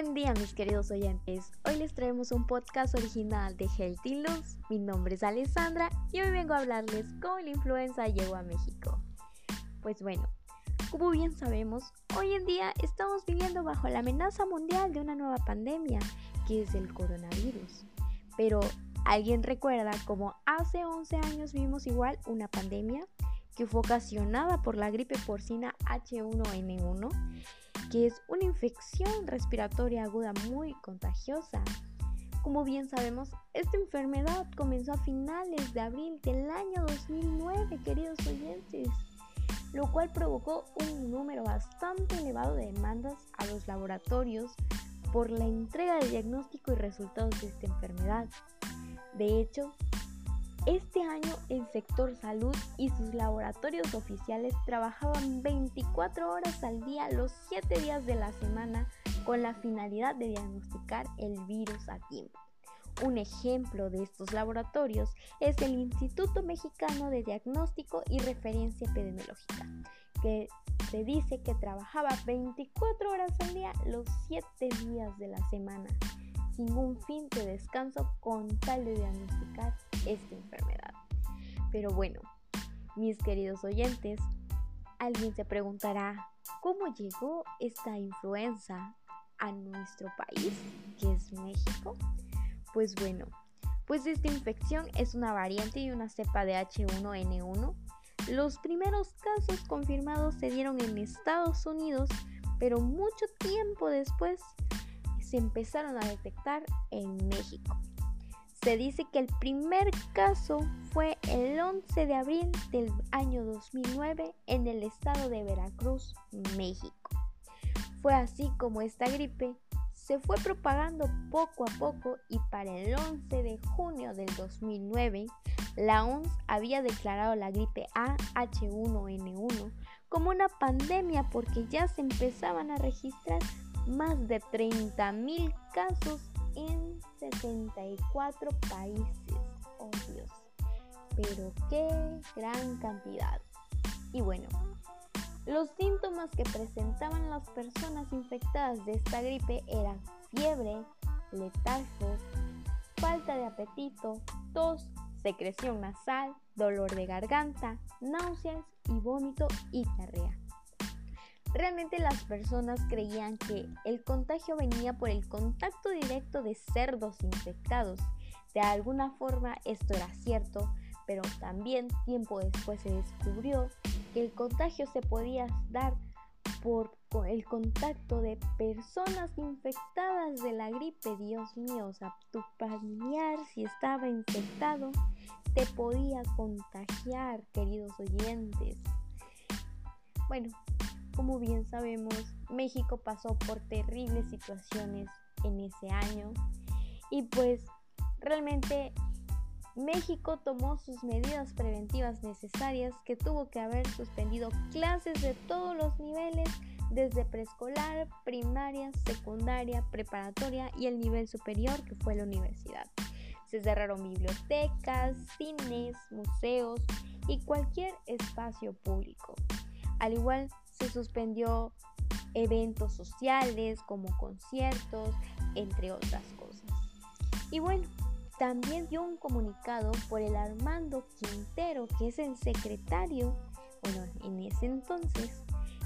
Buen día mis queridos oyentes, hoy les traemos un podcast original de Healthy Luz. Mi nombre es Alessandra y hoy vengo a hablarles cómo la influenza llegó a México. Pues bueno, como bien sabemos, hoy en día estamos viviendo bajo la amenaza mundial de una nueva pandemia, que es el coronavirus. Pero, ¿alguien recuerda cómo hace 11 años vimos igual una pandemia que fue ocasionada por la gripe porcina H1N1? Que es una infección respiratoria aguda muy contagiosa. Como bien sabemos, esta enfermedad comenzó a finales de abril del año 2009, queridos oyentes, lo cual provocó un número bastante elevado de demandas a los laboratorios por la entrega de diagnóstico y resultados de esta enfermedad. De hecho, este año el sector salud y sus laboratorios oficiales trabajaban 24 horas al día los 7 días de la semana con la finalidad de diagnosticar el virus a tiempo. Un ejemplo de estos laboratorios es el Instituto Mexicano de Diagnóstico y Referencia Epidemiológica, que se dice que trabajaba 24 horas al día los 7 días de la semana, sin un fin de descanso con tal de diagnosticar esta enfermedad. Pero bueno, mis queridos oyentes, alguien se preguntará, ¿cómo llegó esta influenza a nuestro país, que es México? Pues bueno, pues esta infección es una variante y una cepa de H1N1. Los primeros casos confirmados se dieron en Estados Unidos, pero mucho tiempo después se empezaron a detectar en México. Se dice que el primer caso fue el 11 de abril del año 2009 en el estado de Veracruz, México. Fue así como esta gripe se fue propagando poco a poco y para el 11 de junio del 2009 la OMS había declarado la gripe A H1N1 como una pandemia porque ya se empezaban a registrar más de 30.000 casos en 74 países. Oh. Pero qué gran cantidad. Y bueno, los síntomas que presentaban las personas infectadas de esta gripe eran fiebre, letargo, falta de apetito, tos, secreción nasal, dolor de garganta, náuseas y vómito y diarrea. Realmente las personas creían que el contagio venía por el contacto directo de cerdos infectados. De alguna forma esto era cierto, pero también tiempo después se descubrió que el contagio se podía dar por el contacto de personas infectadas de la gripe, Dios mío, o sea, tu familiar si estaba infectado te podía contagiar, queridos oyentes. Bueno, como bien sabemos, México pasó por terribles situaciones en ese año y pues realmente México tomó sus medidas preventivas necesarias que tuvo que haber suspendido clases de todos los niveles desde preescolar, primaria, secundaria, preparatoria y el nivel superior que fue la universidad. Se cerraron bibliotecas, cines, museos y cualquier espacio público. Al igual se suspendió eventos sociales como conciertos, entre otras cosas. Y bueno, también dio un comunicado por el Armando Quintero, que es el secretario, bueno, en ese entonces,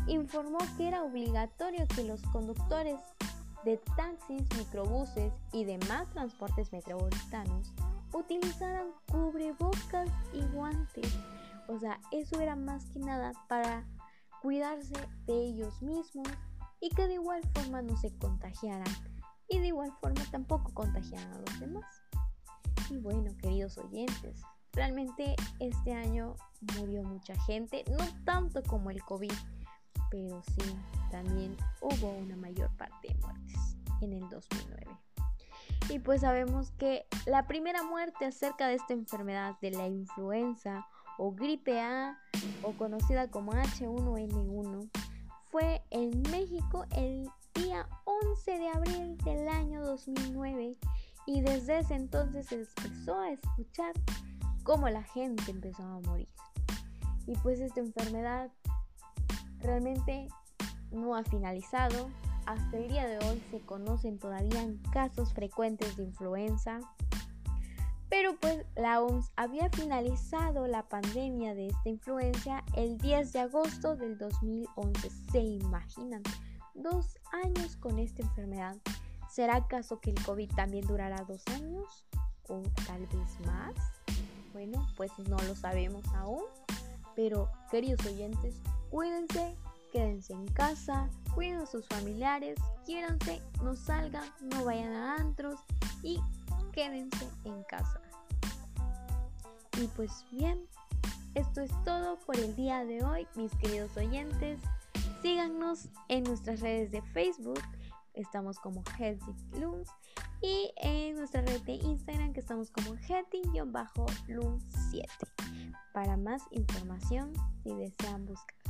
informó que era obligatorio que los conductores de taxis, microbuses y demás transportes metropolitanos utilizaran cubrebocas y guantes. O sea, eso era más que nada para cuidarse de ellos mismos y que de igual forma no se contagiaran y de igual forma tampoco contagiaran a los demás. Y bueno, queridos oyentes, realmente este año murió mucha gente, no tanto como el COVID, pero sí, también hubo una mayor parte de muertes en el 2009. Y pues sabemos que la primera muerte acerca de esta enfermedad de la influenza o gripe A o conocida como H1N1 fue en México el día 11 de abril del año 2009 y desde ese entonces se empezó a escuchar cómo la gente empezó a morir. Y pues esta enfermedad realmente no ha finalizado, hasta el día de hoy se conocen todavía casos frecuentes de influenza. Pero pues la OMS había finalizado la pandemia de esta influencia el 10 de agosto del 2011. ¿Se imaginan? Dos años con esta enfermedad. ¿Será acaso que el COVID también durará dos años? ¿O tal vez más? Bueno, pues no lo sabemos aún. Pero, queridos oyentes, cuídense, quédense en casa, cuiden a sus familiares, quiéranse, no salgan, no vayan a antros y quédense en casa. Y pues bien, esto es todo por el día de hoy, mis queridos oyentes. Síganos en nuestras redes de Facebook, estamos como Healthy y en nuestra red de Instagram que estamos como Healthy-Loon7. Para más información, si desean buscar